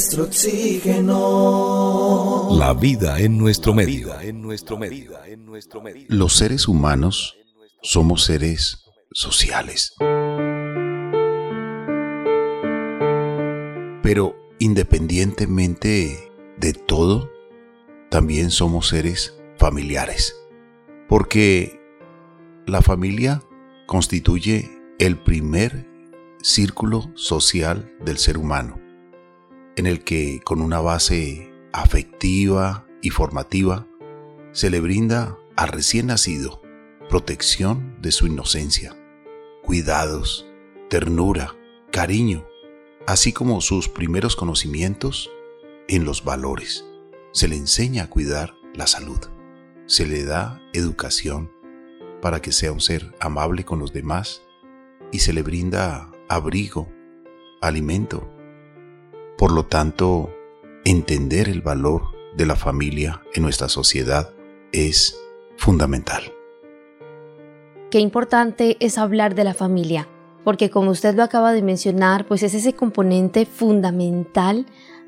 nuestro oxígeno. La vida en nuestro medio. Los seres humanos somos seres sociales. Pero independientemente de todo, también somos seres familiares. Porque la familia constituye el primer círculo social del ser humano, en el que con una base afectiva y formativa se le brinda al recién nacido protección de su inocencia, cuidados, ternura, cariño, así como sus primeros conocimientos en los valores. Se le enseña a cuidar la salud, se le da educación para que sea un ser amable con los demás y se le brinda abrigo, alimento. Por lo tanto, entender el valor de la familia en nuestra sociedad es fundamental. Qué importante es hablar de la familia, porque como usted lo acaba de mencionar, pues es ese componente fundamental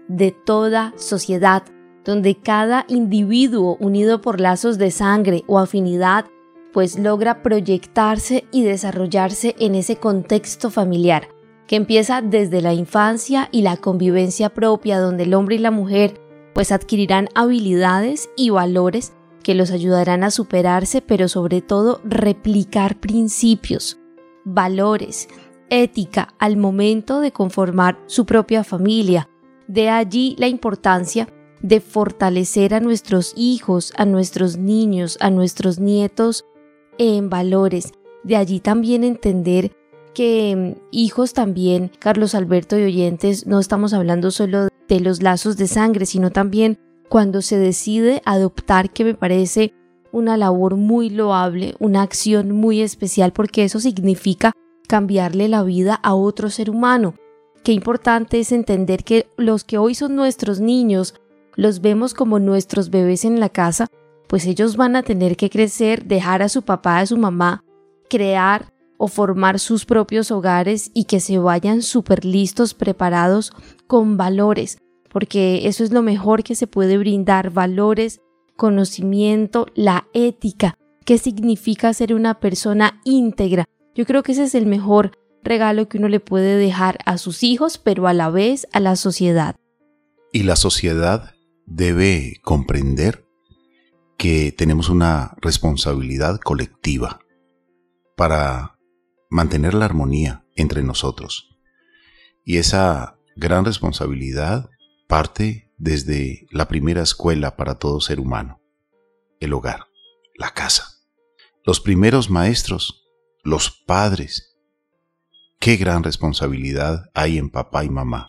de toda sociedad, donde cada individuo unido por lazos de sangre o afinidad pues logra proyectarse y desarrollarse en ese contexto familiar, que empieza desde la infancia y la convivencia propia, donde el hombre y la mujer pues adquirirán habilidades y valores que los ayudarán a superarse, pero sobre todo replicar principios, valores, ética al momento de conformar su propia familia. De allí la importancia de fortalecer a nuestros hijos, a nuestros niños, a nuestros nietos en valores. De allí también entender que hijos también, Carlos Alberto y oyentes, no estamos hablando solo de los lazos de sangre, sino también cuando se decide adoptar, que me parece una labor muy loable, una acción muy especial, porque eso significa cambiarle la vida a otro ser humano. Qué importante es entender que los que hoy son nuestros niños, los vemos como nuestros bebés en la casa, pues ellos van a tener que crecer, dejar a su papá, a su mamá, crear o formar sus propios hogares y que se vayan súper listos, preparados con valores, porque eso es lo mejor que se puede brindar, valores, conocimiento, la ética, qué significa ser una persona íntegra. Yo creo que ese es el mejor regalo que uno le puede dejar a sus hijos, pero a la vez a la sociedad. Y la sociedad debe comprender que tenemos una responsabilidad colectiva para mantener la armonía entre nosotros. Y esa gran responsabilidad parte desde la primera escuela para todo ser humano, el hogar, la casa. Los primeros maestros, los padres. Qué gran responsabilidad hay en papá y mamá.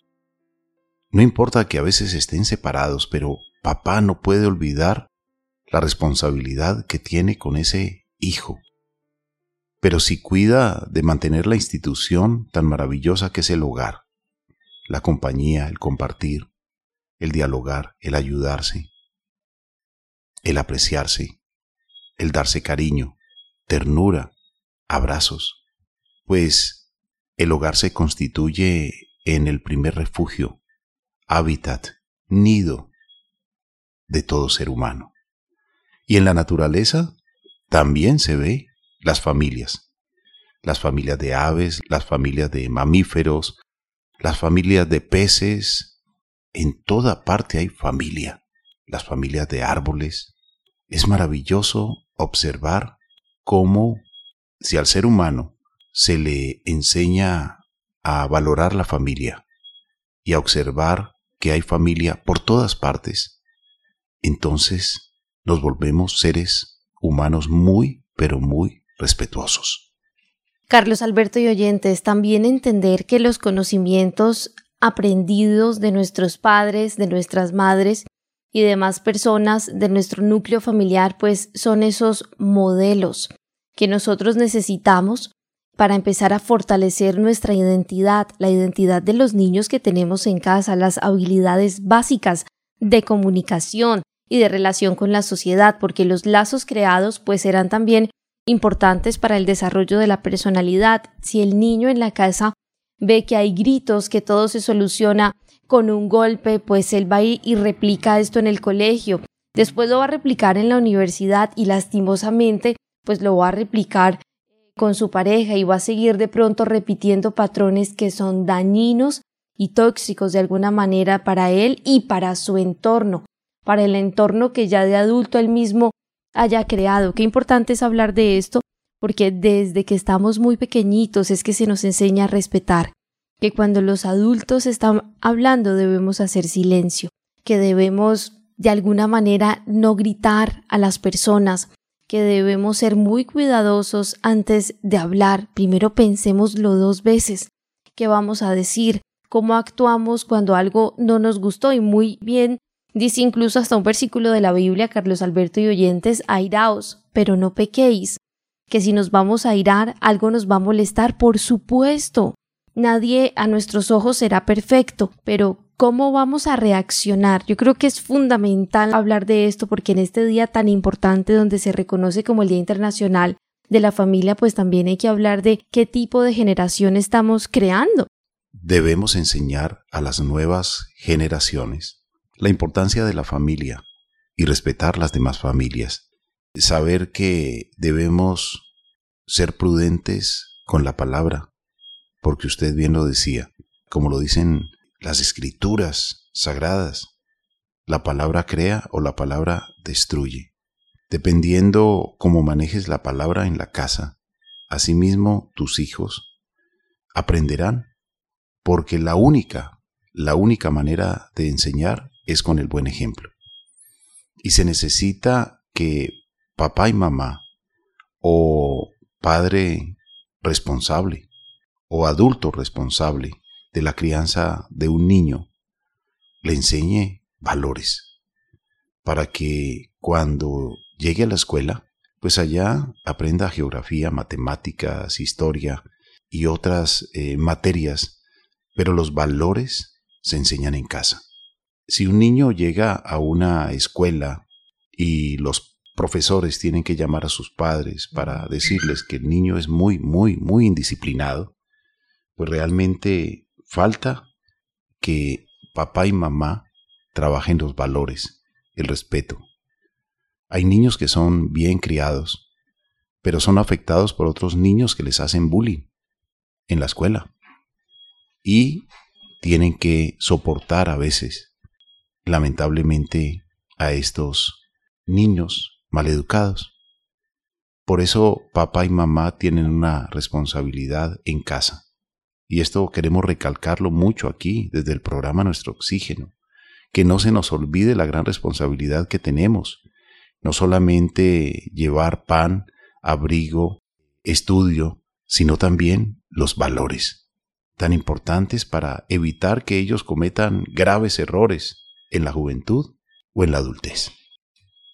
No importa que a veces estén separados, pero papá no puede olvidar la responsabilidad que tiene con ese hijo. Pero si cuida de mantener la institución tan maravillosa que es el hogar, la compañía, el compartir, el dialogar, el ayudarse, el apreciarse, el darse cariño, ternura, abrazos, pues el hogar se constituye en el primer refugio, hábitat, nido de todo ser humano. Y en la naturaleza también se ve las familias. Las familias de aves, las familias de mamíferos, las familias de peces. En toda parte hay familia. Las familias de árboles. Es maravilloso observar cómo si al ser humano se le enseña a valorar la familia y a observar que hay familia por todas partes, entonces nos volvemos seres humanos muy, pero muy respetuosos. Carlos Alberto y oyentes, también entender que los conocimientos aprendidos de nuestros padres, de nuestras madres y demás personas de nuestro núcleo familiar, pues son esos modelos que nosotros necesitamos para empezar a fortalecer nuestra identidad, la identidad de los niños que tenemos en casa, las habilidades básicas de comunicación, y de relación con la sociedad, porque los lazos creados pues serán también importantes para el desarrollo de la personalidad. Si el niño en la casa ve que hay gritos, que todo se soluciona con un golpe, pues él va y replica esto en el colegio. Después lo va a replicar en la universidad y lastimosamente, pues lo va a replicar con su pareja y va a seguir de pronto repitiendo patrones que son dañinos y tóxicos de alguna manera para él y para su entorno, para el entorno que ya de adulto él mismo haya creado. Qué importante es hablar de esto, porque desde que estamos muy pequeñitos es que se nos enseña a respetar, que cuando los adultos están hablando debemos hacer silencio, que debemos de alguna manera no gritar a las personas, que debemos ser muy cuidadosos antes de hablar. Primero pensémoslo dos veces. ¿Qué vamos a decir? ¿Cómo actuamos cuando algo no nos gustó? Y muy bien, dice incluso hasta un versículo de la Biblia, Carlos Alberto y oyentes, airaos, pero no pequéis. Que si nos vamos a airar, algo nos va a molestar, por supuesto. Nadie a nuestros ojos será perfecto, pero ¿cómo vamos a reaccionar? Yo creo que es fundamental hablar de esto porque en este día tan importante donde se reconoce como el Día Internacional de la Familia, pues también hay que hablar de qué tipo de generación estamos creando. Debemos enseñar a las nuevas generaciones la importancia de la familia y respetar las demás familias. Saber que debemos ser prudentes con la palabra, porque usted bien lo decía, como lo dicen las escrituras sagradas, la palabra crea o la palabra destruye. Dependiendo cómo manejes la palabra en la casa, asimismo tus hijos aprenderán, porque la única, la única manera de enseñar es con el buen ejemplo. Y se necesita que papá y mamá o padre responsable o adulto responsable de la crianza de un niño le enseñe valores para que cuando llegue a la escuela, pues allá aprenda geografía, matemáticas, historia y otras eh, materias, pero los valores se enseñan en casa. Si un niño llega a una escuela y los profesores tienen que llamar a sus padres para decirles que el niño es muy, muy, muy indisciplinado, pues realmente falta que papá y mamá trabajen los valores, el respeto. Hay niños que son bien criados, pero son afectados por otros niños que les hacen bullying en la escuela y tienen que soportar a veces, lamentablemente, a estos niños maleducados. Por eso papá y mamá tienen una responsabilidad en casa. Y esto queremos recalcarlo mucho aquí desde el programa Nuestro Oxígeno, que no se nos olvide la gran responsabilidad que tenemos, no solamente llevar pan, abrigo, estudio, sino también los valores, tan importantes para evitar que ellos cometan graves errores en la juventud o en la adultez.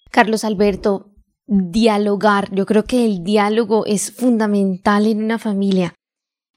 Carlos Alberto, dialogar, yo creo que el diálogo es fundamental en una familia.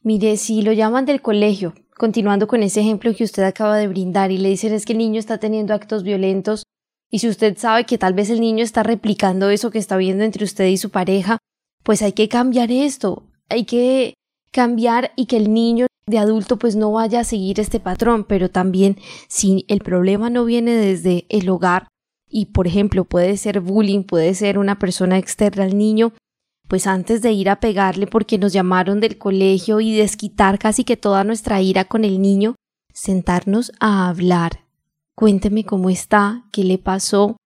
Mire, si lo llaman del colegio, continuando con ese ejemplo que usted acaba de brindar y le dicen es que el niño está teniendo actos violentos y si usted sabe que tal vez el niño está replicando eso que está viendo entre usted y su pareja, pues hay que cambiar esto, hay que cambiar y que el niño de adulto pues no vaya a seguir este patrón, pero también si el problema no viene desde el hogar y por ejemplo puede ser bullying, puede ser una persona externa al niño, pues antes de ir a pegarle porque nos llamaron del colegio y desquitar casi que toda nuestra ira con el niño, sentarnos a hablar. Cuénteme cómo está, qué le pasó,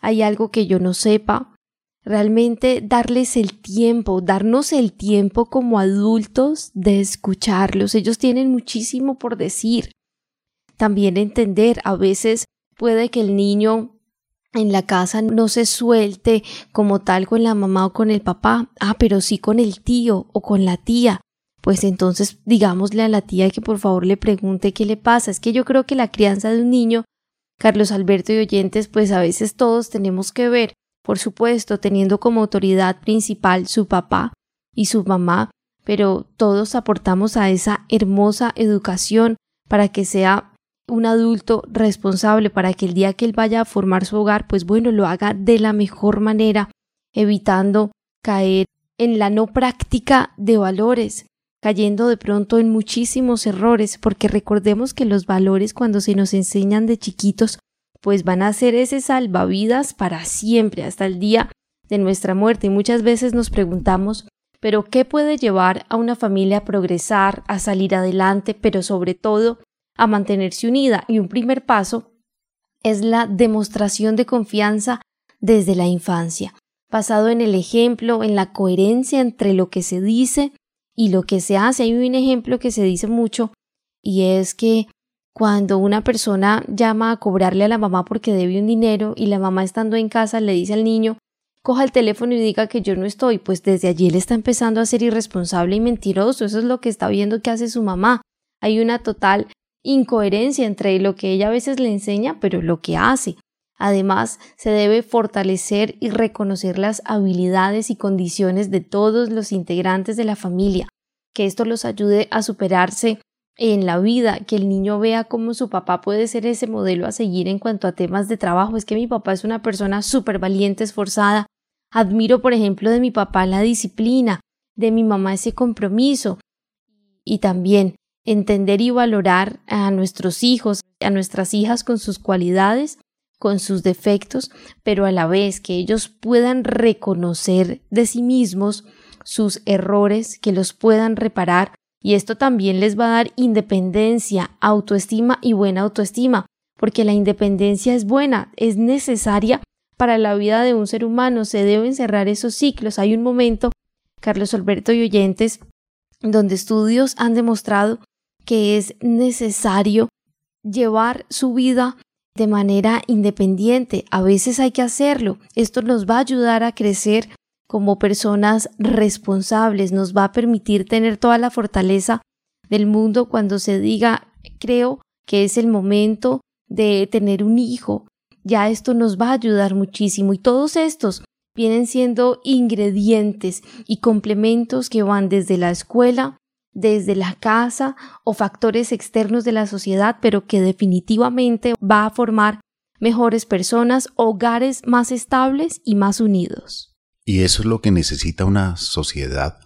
hay algo que yo no sepa. Realmente darles el tiempo, darnos el tiempo como adultos de escucharlos. Ellos tienen muchísimo por decir. También entender, a veces puede que el niño en la casa no se suelte como tal con la mamá o con el papá, ah, pero sí con el tío o con la tía. Pues entonces digámosle a la tía que por favor le pregunte qué le pasa. Es que yo creo que la crianza de un niño, Carlos Alberto y oyentes, pues a veces todos tenemos que ver, por supuesto, teniendo como autoridad principal su papá y su mamá, pero todos aportamos a esa hermosa educación para que sea un adulto responsable para que el día que él vaya a formar su hogar, pues bueno, lo haga de la mejor manera, evitando caer en la no práctica de valores. cayendo de pronto en muchísimos errores, porque recordemos que los valores cuando se nos enseñan de chiquitos, pues van a ser ese salvavidas para siempre, hasta el día de nuestra muerte. Y muchas veces nos preguntamos, pero ¿qué puede llevar a una familia a progresar, a salir adelante, pero sobre todo a mantenerse unida? Y un primer paso es la demostración de confianza desde la infancia, basado en el ejemplo, en la coherencia entre lo que se dice y lo que se hace. Hay un ejemplo que se dice mucho y es que cuando una persona llama a cobrarle a la mamá porque debe un dinero y la mamá estando en casa le dice al niño coja el teléfono y diga que yo no estoy, pues desde allí él está empezando a ser irresponsable y mentiroso. Eso es lo que está viendo que hace su mamá. Hay una total incoherencia entre lo que ella a veces le enseña, pero lo que hace. Además, se debe fortalecer y reconocer las habilidades y condiciones de todos los integrantes de la familia, que esto los ayude a superarse en la vida, que el niño vea cómo su papá puede ser ese modelo a seguir en cuanto a temas de trabajo. Es que mi papá es una persona súper valiente, esforzada. Admiro, por ejemplo, de mi papá la disciplina, de mi mamá ese compromiso. Y también entender y valorar a nuestros hijos, a nuestras hijas con sus cualidades con sus defectos, pero a la vez que ellos puedan reconocer de sí mismos sus errores, que los puedan reparar, y esto también les va a dar independencia, autoestima y buena autoestima, porque la independencia es buena, es necesaria para la vida de un ser humano, se deben cerrar esos ciclos. Hay un momento, Carlos Alberto y oyentes, donde estudios han demostrado que es necesario llevar su vida de manera independiente. A veces hay que hacerlo. Esto nos va a ayudar a crecer como personas responsables, nos va a permitir tener toda la fortaleza del mundo cuando se diga, creo que es el momento de tener un hijo. Ya esto nos va a ayudar muchísimo y todos estos vienen siendo ingredientes y complementos que van desde la escuela, desde la casa o factores externos de la sociedad, pero que definitivamente va a formar mejores personas, hogares más estables y más unidos. Y eso es lo que necesita una sociedad,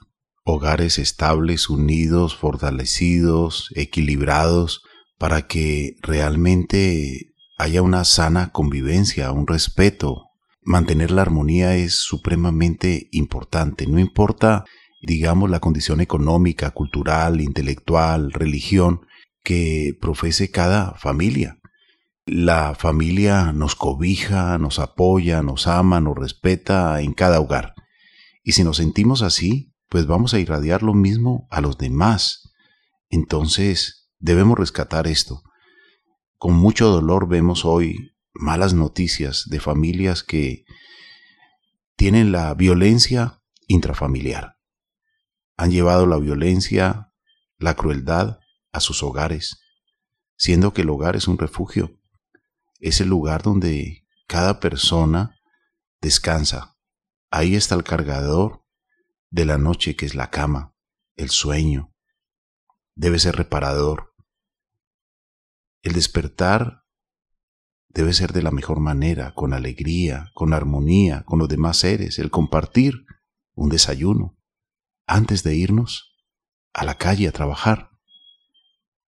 hogares estables, unidos, fortalecidos, equilibrados, para que realmente haya una sana convivencia, un respeto. Mantener la armonía es supremamente importante, no importa digamos, la condición económica, cultural, intelectual, religión que profese cada familia. La familia nos cobija, nos apoya, nos ama, nos respeta en cada hogar. Y si nos sentimos así, pues vamos a irradiar lo mismo a los demás. Entonces, debemos rescatar esto. Con mucho dolor vemos hoy malas noticias de familias que tienen la violencia intrafamiliar han llevado la violencia, la crueldad a sus hogares, siendo que el hogar es un refugio, es el lugar donde cada persona descansa. Ahí está el cargador de la noche que es la cama, el sueño. Debe ser reparador. El despertar debe ser de la mejor manera, con alegría, con armonía con los demás seres, el compartir un desayuno, antes de irnos a la calle a trabajar,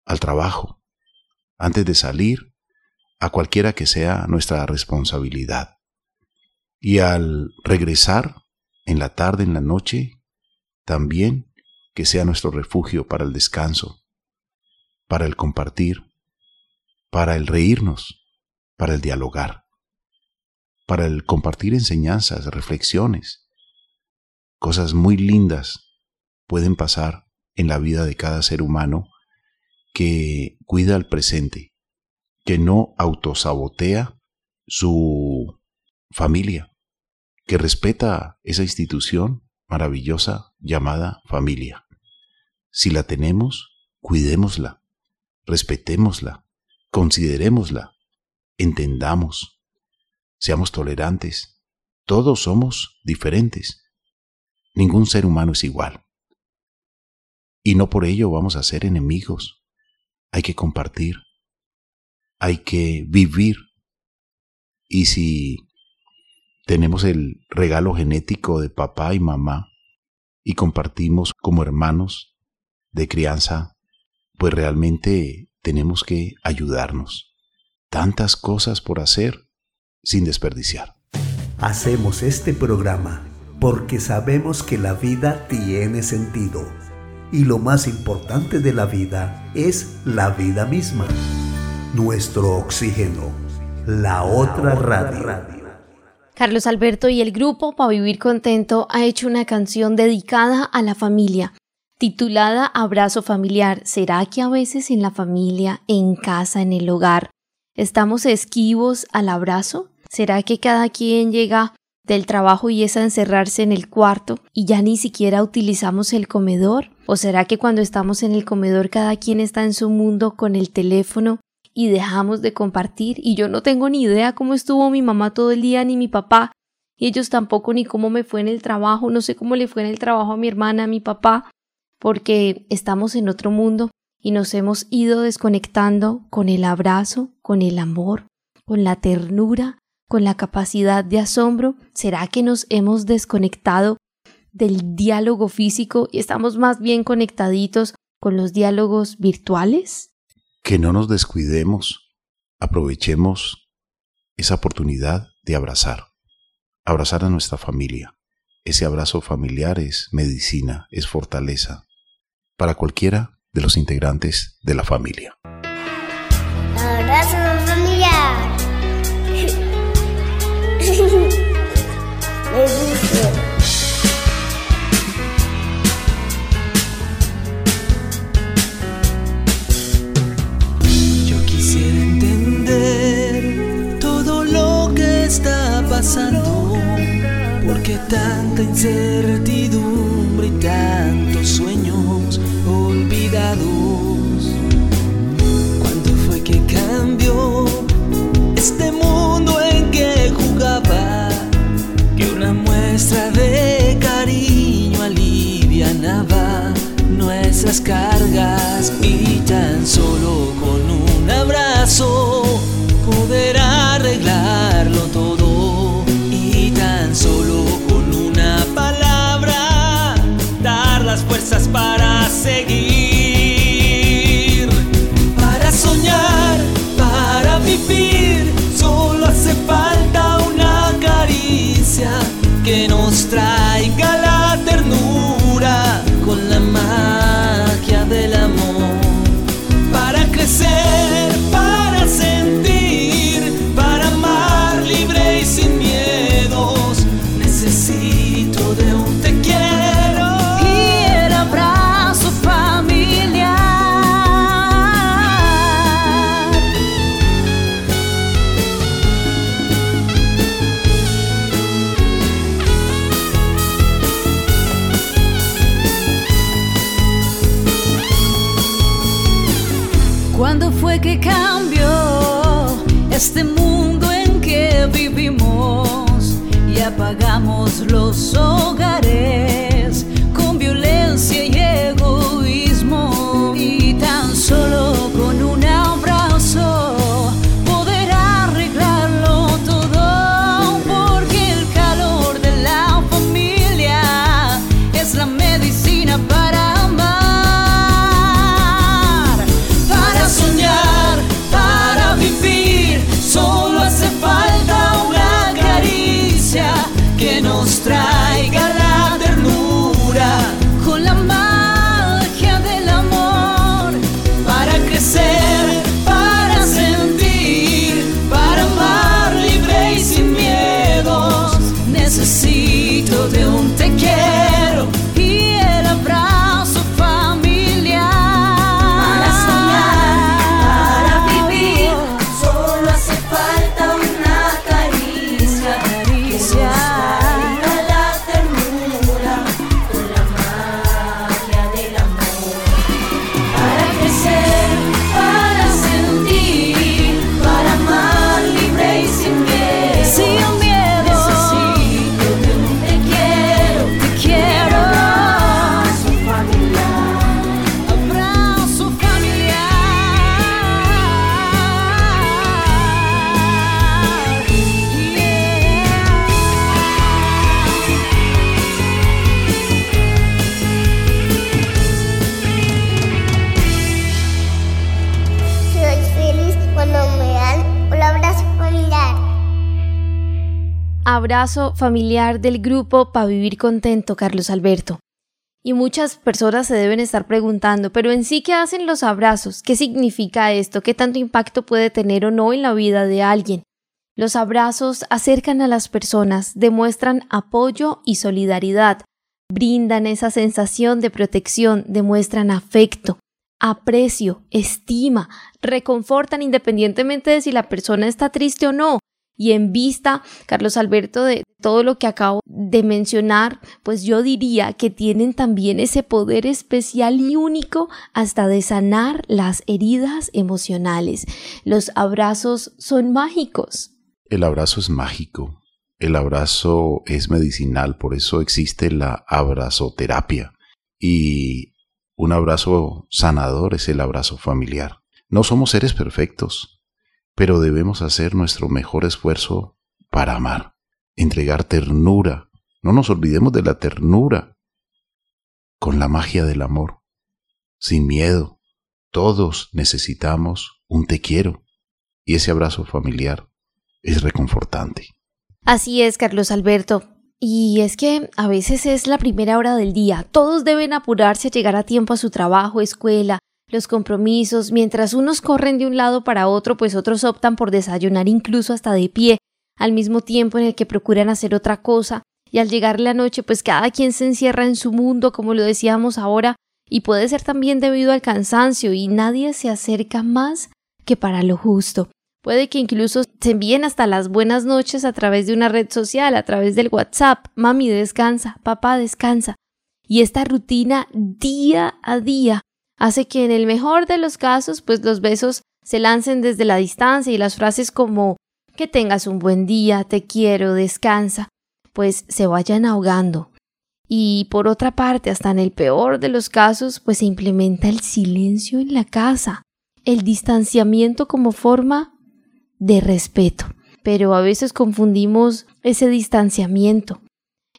al trabajo, antes de salir a cualquiera que sea nuestra responsabilidad. Y al regresar en la tarde, en la noche, también que sea nuestro refugio para el descanso, para el compartir, para el reírnos, para el dialogar, para el compartir enseñanzas, reflexiones, Cosas muy lindas pueden pasar en la vida de cada ser humano que cuida el presente, que no autosabotea su familia, que respeta esa institución maravillosa llamada familia. Si la tenemos, cuidémosla, respetémosla, considerémosla, entendamos, seamos tolerantes. Todos somos diferentes Ningún ser humano es igual. Y no por ello vamos a ser enemigos. Hay que compartir. Hay que vivir. Y si tenemos el regalo genético de papá y mamá y compartimos como hermanos, de crianza, pues realmente tenemos que ayudarnos. Tantas cosas por hacer sin desperdiciar. Hacemos este programa porque sabemos que la vida tiene sentido y lo más importante de la vida es la vida misma, nuestro oxígeno, la otra radio. Carlos Alberto y el grupo Pa' Vivir Contento ha hecho una canción dedicada a la familia, titulada Abrazo Familiar. ¿Será que a veces en la familia, en casa, en el hogar, estamos esquivos al abrazo? ¿Será que cada quien llega del trabajo y es a encerrarse en el cuarto y ya ni siquiera utilizamos el comedor? ¿O será que cuando estamos en el comedor cada quien está en su mundo con el teléfono y dejamos de compartir y yo no tengo ni idea cómo estuvo mi mamá todo el día ni mi papá y ellos tampoco ni cómo me fue en el trabajo, no sé cómo le fue en el trabajo a mi hermana, a mi papá, porque estamos en otro mundo y nos hemos ido desconectando con el abrazo, con el amor, con la ternura, con la capacidad de asombro. ¿Será que nos hemos desconectado del diálogo físico y estamos más bien conectaditos con los diálogos virtuales? Que no nos descuidemos, aprovechemos esa oportunidad de abrazar, abrazar a nuestra familia. Ese abrazo familiar es medicina, es fortaleza para cualquiera de los integrantes de la familia. Abrazo familiar. porque tanta incertidumbre y tantos sueños olvidados. Los hogares abrazo familiar del grupo para vivir contento, Carlos Alberto. Y muchas personas se deben estar preguntando, pero en sí, ¿qué hacen los abrazos? ¿Qué significa esto? ¿Qué tanto impacto puede tener o no en la vida de alguien? Los abrazos acercan a las personas, demuestran apoyo y solidaridad, brindan esa sensación de protección, demuestran afecto, aprecio, estima, reconfortan independientemente de si la persona está triste o no. Y en vista, Carlos Alberto, de todo lo que acabo de mencionar, pues yo diría que tienen también ese poder especial y único hasta de sanar las heridas emocionales. Los abrazos son mágicos. El abrazo es mágico. El abrazo es medicinal, por eso existe la abrazoterapia. Y un abrazo sanador es el abrazo familiar. No somos seres perfectos, pero debemos hacer nuestro mejor esfuerzo para amar, entregar ternura. No nos olvidemos de la ternura, con la magia del amor, sin miedo. Todos necesitamos un te quiero y ese abrazo familiar es reconfortante. Así es, Carlos Alberto. Y es que a veces es la primera hora del día. Todos deben apurarse a llegar a tiempo a su trabajo, escuela, los compromisos. Mientras unos corren de un lado para otro, pues otros optan por desayunar incluso hasta de pie, al mismo tiempo en el que procuran hacer otra cosa. Y al llegar la noche, pues cada quien se encierra en su mundo, como lo decíamos ahora, y puede ser también debido al cansancio, y nadie se acerca más que para lo justo. Puede que incluso se envíen hasta las buenas noches a través de una red social, a través del WhatsApp. Mami descansa, papá descansa. Y esta rutina día a día hace que en el mejor de los casos, pues los besos se lancen desde la distancia y las frases como que tengas un buen día, te quiero, descansa, pues se vayan ahogando. Y por otra parte, hasta en el peor de los casos, pues se implementa el silencio en la casa, el distanciamiento como forma de respeto. Pero a veces confundimos ese distanciamiento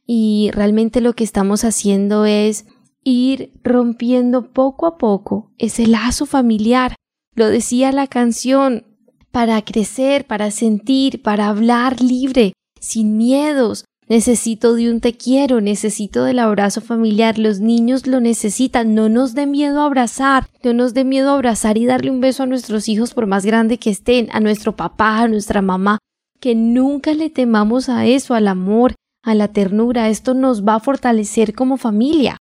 y realmente lo que estamos haciendo es ir rompiendo poco a poco ese lazo familiar. Lo decía la canción, para crecer, para sentir, para hablar libre, sin miedos, Necesito de un te quiero, necesito del abrazo familiar. Los niños lo necesitan. No nos dé miedo abrazar. No nos dé miedo abrazar y darle un beso a nuestros hijos por más grande que estén, a nuestro papá, a nuestra mamá. Que nunca le temamos a eso, al amor, a la ternura. Esto nos va a fortalecer como familia.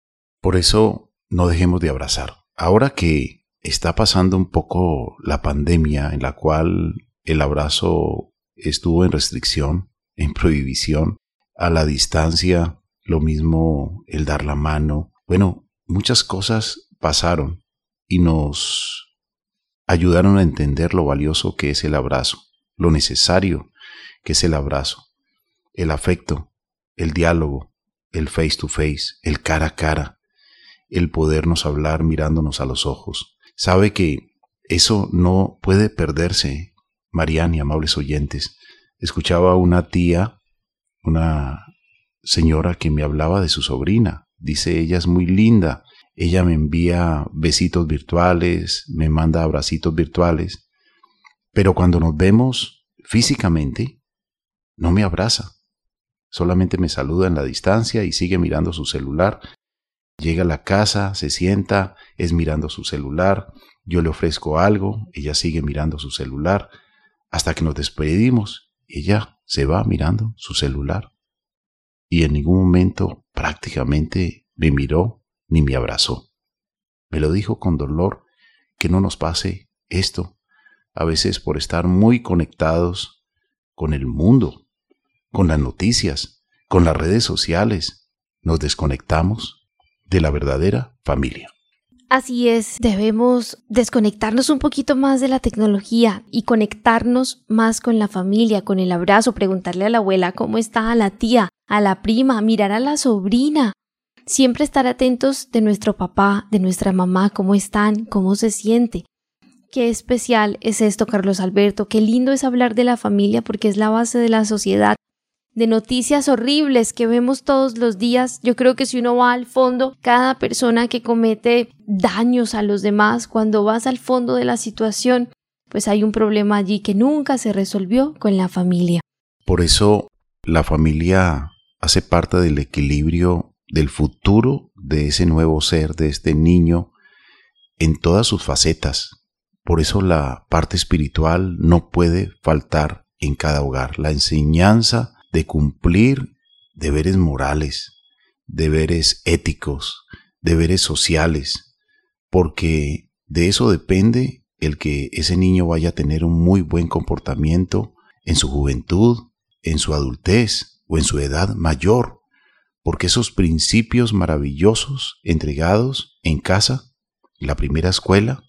Por eso no dejemos de abrazar. Ahora que está pasando un poco la pandemia en la cual el abrazo estuvo en restricción, en prohibición, a la distancia, lo mismo el dar la mano. Bueno, muchas cosas pasaron y nos ayudaron a entender lo valioso que es el abrazo, lo necesario que es el abrazo, el afecto, el diálogo, el face to face, el cara a cara, el podernos hablar mirándonos a los ojos. Sabe que eso no puede perderse, Mariana y amables oyentes. Escuchaba una tía una señora que me hablaba de su sobrina. Dice, ella es muy linda. Ella me envía besitos virtuales, me manda abracitos virtuales. Pero cuando nos vemos físicamente, no me abraza. Solamente me saluda en la distancia y sigue mirando su celular. Llega a la casa, se sienta, es mirando su celular. Yo le ofrezco algo, ella sigue mirando su celular. Hasta que nos despedimos, ella se va mirando su celular y en ningún momento prácticamente me miró ni me abrazó. Me lo dijo con dolor que no nos pase esto, a veces por estar muy conectados con el mundo, con las noticias, con las redes sociales, nos desconectamos de la verdadera familia. Así es, debemos desconectarnos un poquito más de la tecnología y conectarnos más con la familia, con el abrazo, preguntarle a la abuela cómo está, a la tía, a la prima, mirar a la sobrina. Siempre estar atentos de nuestro papá, de nuestra mamá, cómo están, cómo se siente. Qué especial es esto, Carlos Alberto. Qué lindo es hablar de la familia porque es la base de la sociedad de noticias horribles que vemos todos los días. Yo creo que si uno va al fondo, cada persona que comete daños a los demás, cuando vas al fondo de la situación, pues hay un problema allí que nunca se resolvió con la familia. Por eso la familia hace parte del equilibrio del futuro de ese nuevo ser, de este niño, en todas sus facetas. Por eso la parte espiritual no puede faltar en cada hogar. La enseñanza de cumplir deberes morales, deberes éticos, deberes sociales, porque de eso depende el que ese niño vaya a tener un muy buen comportamiento en su juventud, en su adultez o en su edad mayor, porque esos principios maravillosos entregados en casa, la primera escuela,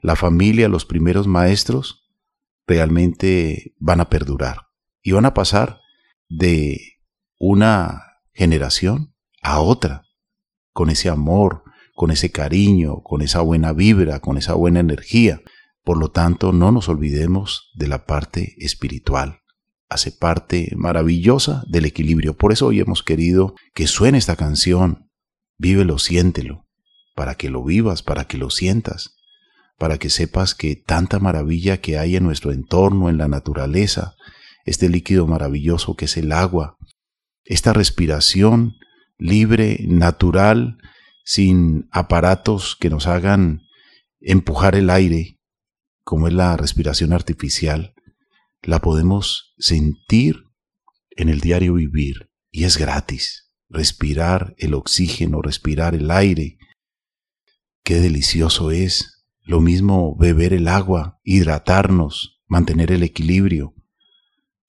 la familia, los primeros maestros, realmente van a perdurar y van a pasar de una generación a otra, con ese amor, con ese cariño, con esa buena vibra, con esa buena energía. Por lo tanto, no nos olvidemos de la parte espiritual. Hace parte maravillosa del equilibrio. Por eso hoy hemos querido que suene esta canción. Vívelo, siéntelo, para que lo vivas, para que lo sientas, para que sepas que tanta maravilla que hay en nuestro entorno, en la naturaleza, este líquido maravilloso que es el agua, esta respiración libre, natural, sin aparatos que nos hagan empujar el aire, como es la respiración artificial, la podemos sentir en el diario vivir y es gratis. Respirar el oxígeno, respirar el aire. Qué delicioso es. Lo mismo beber el agua, hidratarnos, mantener el equilibrio.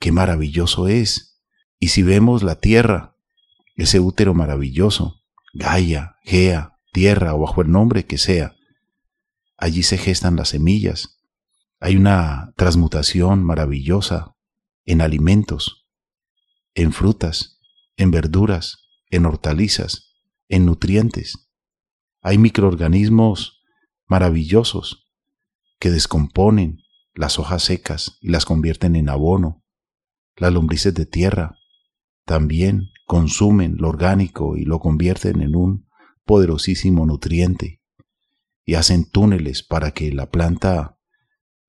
Qué maravilloso es. Y si vemos la tierra, ese útero maravilloso, Gaia, Gea, tierra o bajo el nombre que sea. Allí se gestan las semillas. Hay una transmutación maravillosa en alimentos, en frutas, en verduras, en hortalizas, en nutrientes. Hay microorganismos maravillosos que descomponen las hojas secas y las convierten en abono. Las lombrices de tierra también consumen lo orgánico y lo convierten en un poderosísimo nutriente y hacen túneles para que la planta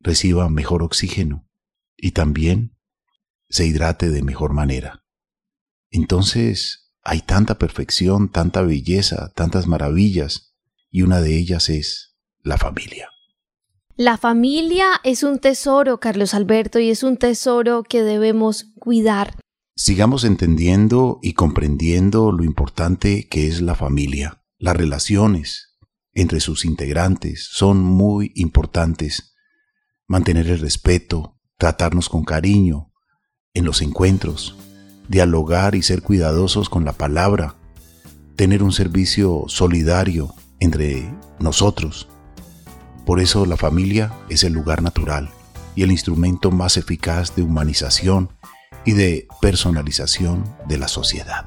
reciba mejor oxígeno y también se hidrate de mejor manera. Entonces hay tanta perfección, tanta belleza, tantas maravillas y una de ellas es la familia. La familia es un tesoro, Carlos Alberto, y es un tesoro que debemos cuidar. Sigamos entendiendo y comprendiendo lo importante que es la familia. Las relaciones entre sus integrantes son muy importantes. Mantener el respeto, tratarnos con cariño en los encuentros, dialogar y ser cuidadosos con la palabra, tener un servicio solidario entre nosotros. Por eso la familia es el lugar natural y el instrumento más eficaz de humanización y de personalización de la sociedad.